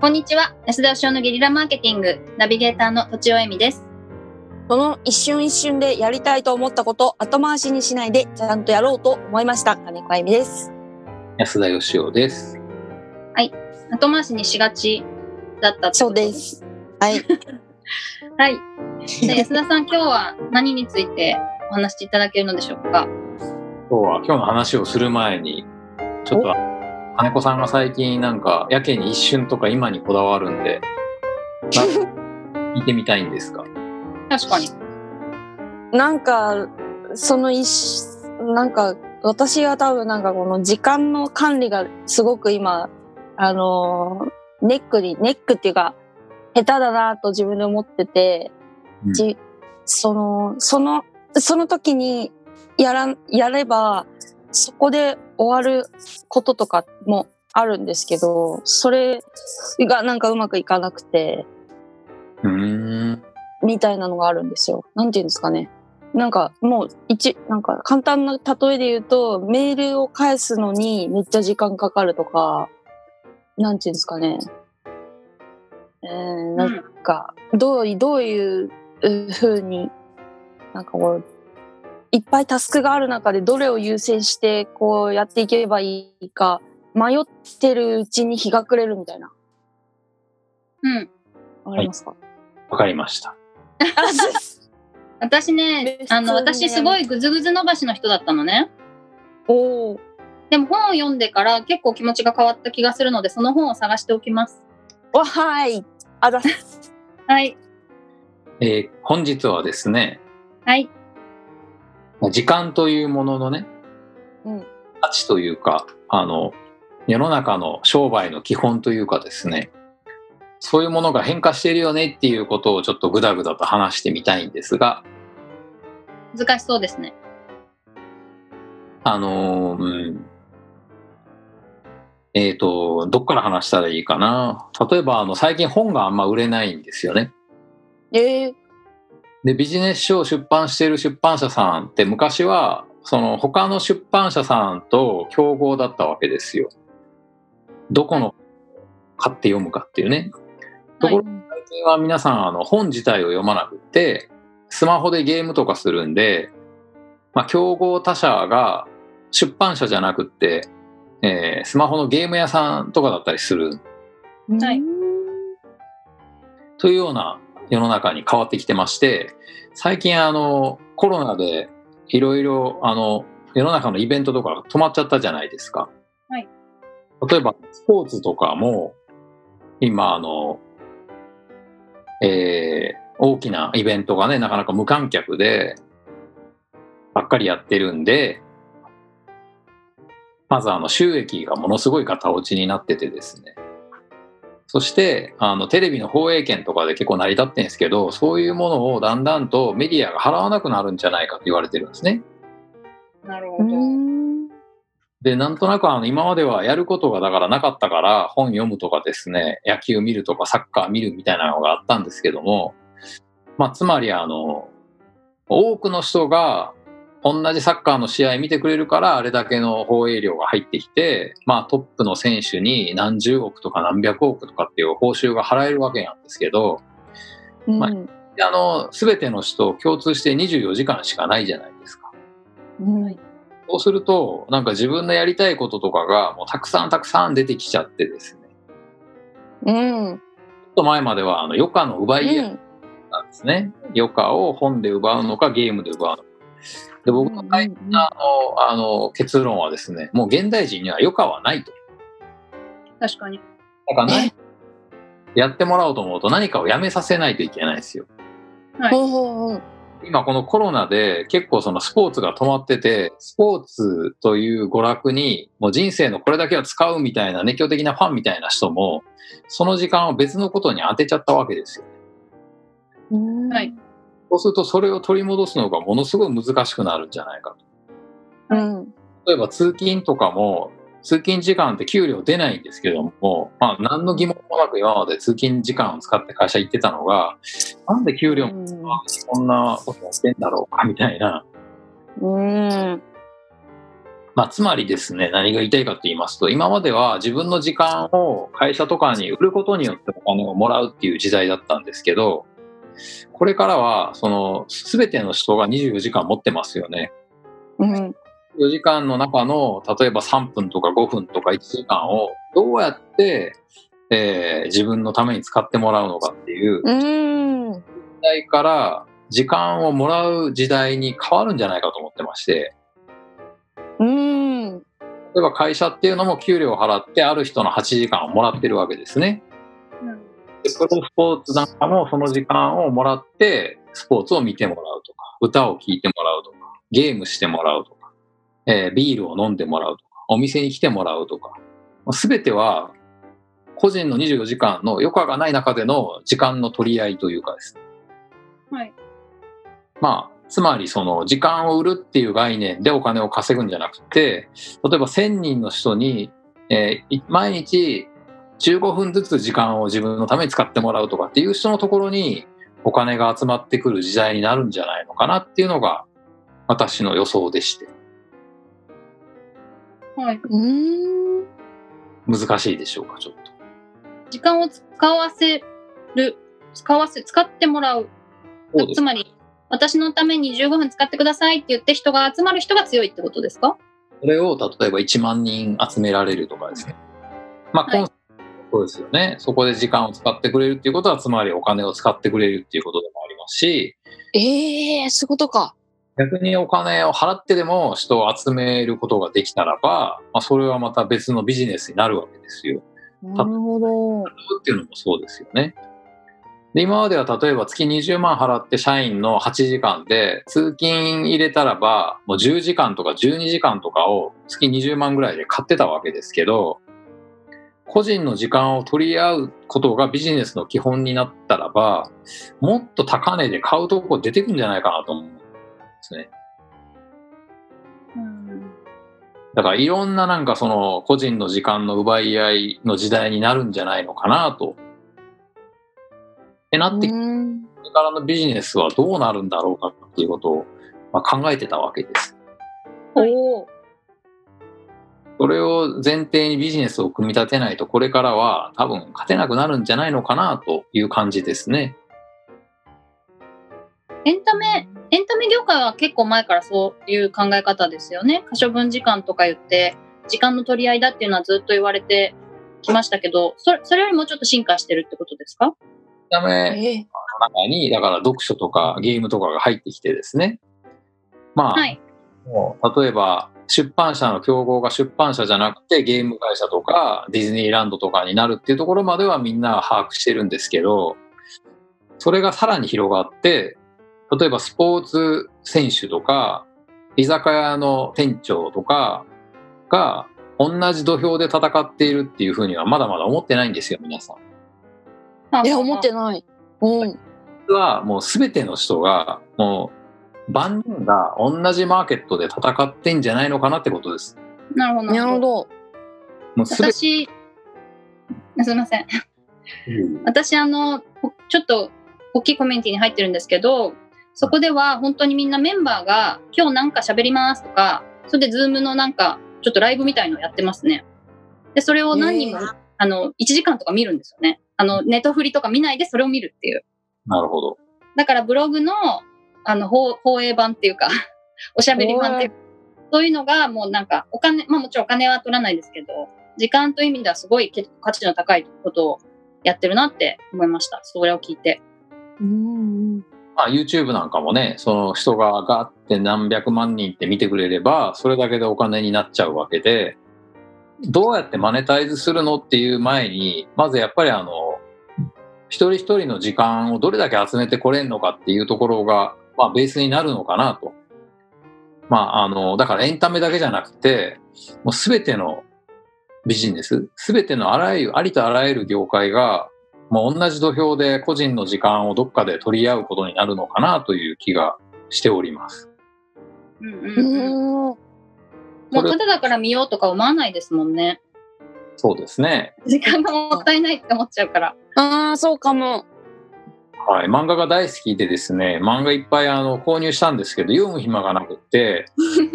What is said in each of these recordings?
こんにちは。安田義雄のゲリラマーケティング、ナビゲーターの土地尾恵美です。その一瞬一瞬でやりたいと思ったこと後回しにしないでちゃんとやろうと思いました。金子あゆみです。安田義雄です。後回しにしがちだったそうです。はい。はい。で安田さん、今日は何についてお話していただけるのでしょうか？今日は今日の話をする前に、ちょっと金子さんが最近なんかやけに一瞬とか今にこだわるんで、な 聞いてみたいんですか？確かに。なんか、その一、なんか、私は多分なんかこの時間の管理がすごく今、あのー、ネックに、ネックっていうか、下手だなと自分で思ってて、うんじその、その、その時にやらん、やれば、そこで終わることとかもあるんですけど、それがなんかうまくいかなくて、うーん。みたいなのがあるんですよ。なんていうんですかね。なんかもう一、なんか簡単な例えで言うと、メールを返すのにめっちゃ時間かかるとか、なんていうんですかね。えー、なんか、どうい、どういう風に、なんかこう、いっぱいタスクがある中でどれを優先してこうやっていけばいいか、迷ってるうちに日が暮れるみたいな。うん。わかりますか、わかりました。私ね、あの、私すごいぐずぐず伸ばしの人だったのね。おーでも本を読んでから結構気持ちが変わった気がするので、その本を探しておきます。わはい。あざっす。はい。えー本日はですね、はい。時間というもののね、うん。価値というか、あの、世の中の商売の基本というかですね、そういうものが変化しているよねっていうことをちょっとぐだぐだと話してみたいんですが、難しそうですね。あのーうん。えっ、と、どっから話したらいいかな。例えば、あの、最近本があんま売れないんですよね。ええで、ビジネス書を出版している出版社さんって昔は、その他の出版社さんと競合だったわけですよ。どこの買って読むかっていうね。ところが最近は皆さんあの本自体を読まなくって、スマホでゲームとかするんで、まあ、競合他社が出版社じゃなくって、えースマホのゲーム屋さんとかだったりするはいというような世の中に変わってきてまして最近あのコロナでいろいろあの世の中のイベントとかが止まっちゃったじゃないですか。はい例えばスポーツとかも今あの、えー大きなイベントがねなかなか無観客でばっかりやってるんでまずあの収益がものすごい型落ちになっててですねそしてあのテレビの放映権とかで結構成り立ってるんですけどそういうものをだんだんとメディアが払わなくなるんじゃないかって言われてるんですね。うなるほど。ん。でなんとなくあの今まではやることがだからなかったから本読むとかですね野球見るとかサッカー見るみたいなのがあったんですけども、まあ、つまりあの多くの人が同じサッカーの試合見てくれるからあれだけの放映量が入ってきて、まあ、トップの選手に何十億とか何百億とかっていう報酬が払えるわけなんですけどまあうんあの全ての人共通して24時間しかないじゃないですか。うんそうすると、なんか自分のやりたいこととかがもうたくさんたくさん出てきちゃってですね。うん。ちょっと前まではあの余暇の奪い合いなんですね。余暇を本で奪うのかゲームで奪うのか。で、僕の最近のあのあの結論はですね、もう現代人には余暇はないと。確かに。だから何やってもらおうと思うと何かをやめさせないといけないですよ。はい。今このコロナで結構そのスポーツが止まってて、スポーツという娯楽にもう人生のこれだけは使うみたいな熱狂的なファンみたいな人も、その時間を別のことに当てちゃったわけですよ。うんはい。そうするとそれを取り戻すのがものすごい難しくなるんじゃないかと。うん。例えば通勤とかも、通勤時間って給料出ないんですけども、まあ何の疑問もなく今まで通勤時間を使って会社行ってたのが、なんで給料もこんなことやってんだろうかみたいな、うん。ままあ、つまりですね、何が言いたいかと言いますと、今までは自分の時間を会社とかに売ることによってお金をもらうっていう時代だったんですけど、これからは、その、すべての人が24時間持ってますよね。うん。4時間の中の、例えば3分とか5分とか1時間をどうやって、えー自分のために使ってもらうのかっていううん。時代から時間をもらう時代に変わるんじゃないかと思ってまして、うん。例えば会社っていうのも給料を払ってある人の8時間をもらってるわけですね。うんでプロスポーツなんかもその時間をもらってスポーツを見てもらうとか、歌を聴いてもらうとか、ゲームしてもらうとか、えービールを飲んでもらうとか、お店に来てもらうとか、すべては個人の24時間の余暇がない中での時間の取り合いというかですね。はい。まあ、つまりその時間を売るっていう概念でお金を稼ぐんじゃなくて、例えば1000人の人に、えーい毎日15分ずつ時間を自分のために使ってもらうとかっていう人のところにお金が集まってくる時代になるんじゃないのかなっていうのが私の予想でして、はい。うん。難しいでしょうか、ちょっと。時間を使わせる、使わせ、使ってもらう。そうつまり、私のために15分使ってくださいって言って人が集まる人が強いってことですか？それを例えば1万人集められるとかですね。まあ、そうですよね。そこで時間を使ってくれるっていうことは、つまりお金を使ってくれるっていうことでもありますし、ええそういうことか。逆にお金を払ってでも人を集めることができたらば、まあ、それはまた別のビジネスになるわけですよ。なるほど。っていうのもそうですよね。で今までは例えば月20万払って社員の8時間で通勤入れたらばもう10時間とか12時間とかを月20万ぐらいで買ってたわけですけど個人の時間を取り合うことがビジネスの基本になったらばもっと高値で買うとこ出てくんじゃないかなと思うんですね。うん。だからいろんななんかその個人の時間の奪い合いの時代になるんじゃないのかなと。ってなって。これからのビジネスはどうなるんだろうかっていうことを、まあ、考えてたわけです。おお。それを前提にビジネスを組み立てないとこれからは多分勝てなくなるんじゃないのかなという感じですね。エンタメ、エンタメ業界は結構前からそういう考え方ですよね。可処分時間とか言って、時間の取り合いだっていうのはずっと言われてきましたけど、それそれよりもちょっと進化してるってことですか？ダメええの中にだから読書とかゲームとかが入ってきてですね。まあ、はい。もう例えば出版社の競合が出版社じゃなくてゲーム会社とかディズニーランドとかになるっていうところまではみんな把握してるんですけどそれがさらに広がって例えばスポーツ選手とか居酒屋の店長とかが同じ土俵で戦っているっていうふうにはまだまだ思ってないんですよ皆さん。いや、思ってない。うん。実はもう全ての人がもう万人が同じマーケットで戦ってんじゃないのかなってことです。なるほど。なるほ。ど。もう私、すみません。私、あの、ほちょっと大きいコミュニティに入ってるんですけど、そこでは本当にみんなメンバーが今日なんか喋りますとか、それでズームのなんかちょっとライブみたいのやってますね。で、それを何人も、へあの、1時間とか見るんですよね。あの、ネットフリとか見ないでそれを見るっていう。なるほど。だからブログの、あの、放放映版っていうか、おしゃべり版っていうか、そういうのがもうなんか、お金、まあもちろんお金は取らないですけど、時間という意味ではすごい結構価値の高いことをやってるなって思いました。それを聞いて。うん。まあ、YouTube なんかもねその人がガーって何百万人って見てくれればそれだけでお金になっちゃうわけでどうやってマネタイズするのっていう前にまずやっぱりあの一人一人の時間をどれだけ集めてこれんのかっていうところが、まあ、ベースになるのかなと。まあ、あのだからエンタメだけじゃなくてもう全てのビジネス全てのあらゆるありとあらゆる業界がもう同じ土俵で個人の時間をどっかで取り合うことになるのかなという気がしております。うんうんううん。ん。もうただだから見ようとか思わないですもんね。そうですね。時間がもったいないって思っちゃうから。ああ、そうかも。はい、漫画が大好きでですね、漫画いっぱいあの購入したんですけど、読む暇がなくって、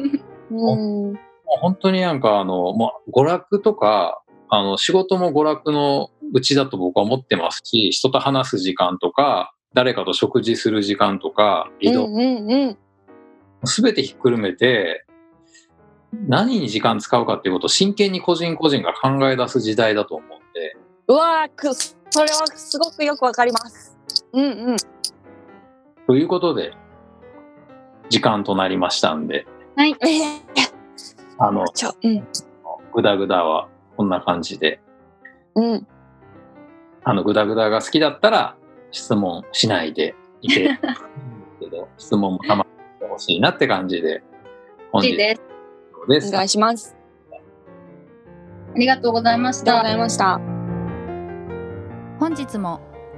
うん。もう本当になんかあの、もう娯楽とか、あの、仕事も娯楽のうちだと僕は思ってますし、人と話す時間とか、誰かと食事する時間とか、移動、うんうんうん。すべてひっくるめて、何に時間使うかっていうことを真剣に個人個人が考え出す時代だと思うんで、うわーく、それはすごくよくわかります。うんうん。ということで、時間となりましたんで、はい。え えあの、ちょ、うん。グダグダはこんな感じで、うん。あの、グダグダが好きだったら質問しないでいて、いいんですけど、質問もたまにしてほしいなって感じで、本日欲しいです。です。お願いします。ありがとうございましたありがとうご。ざいました。本日も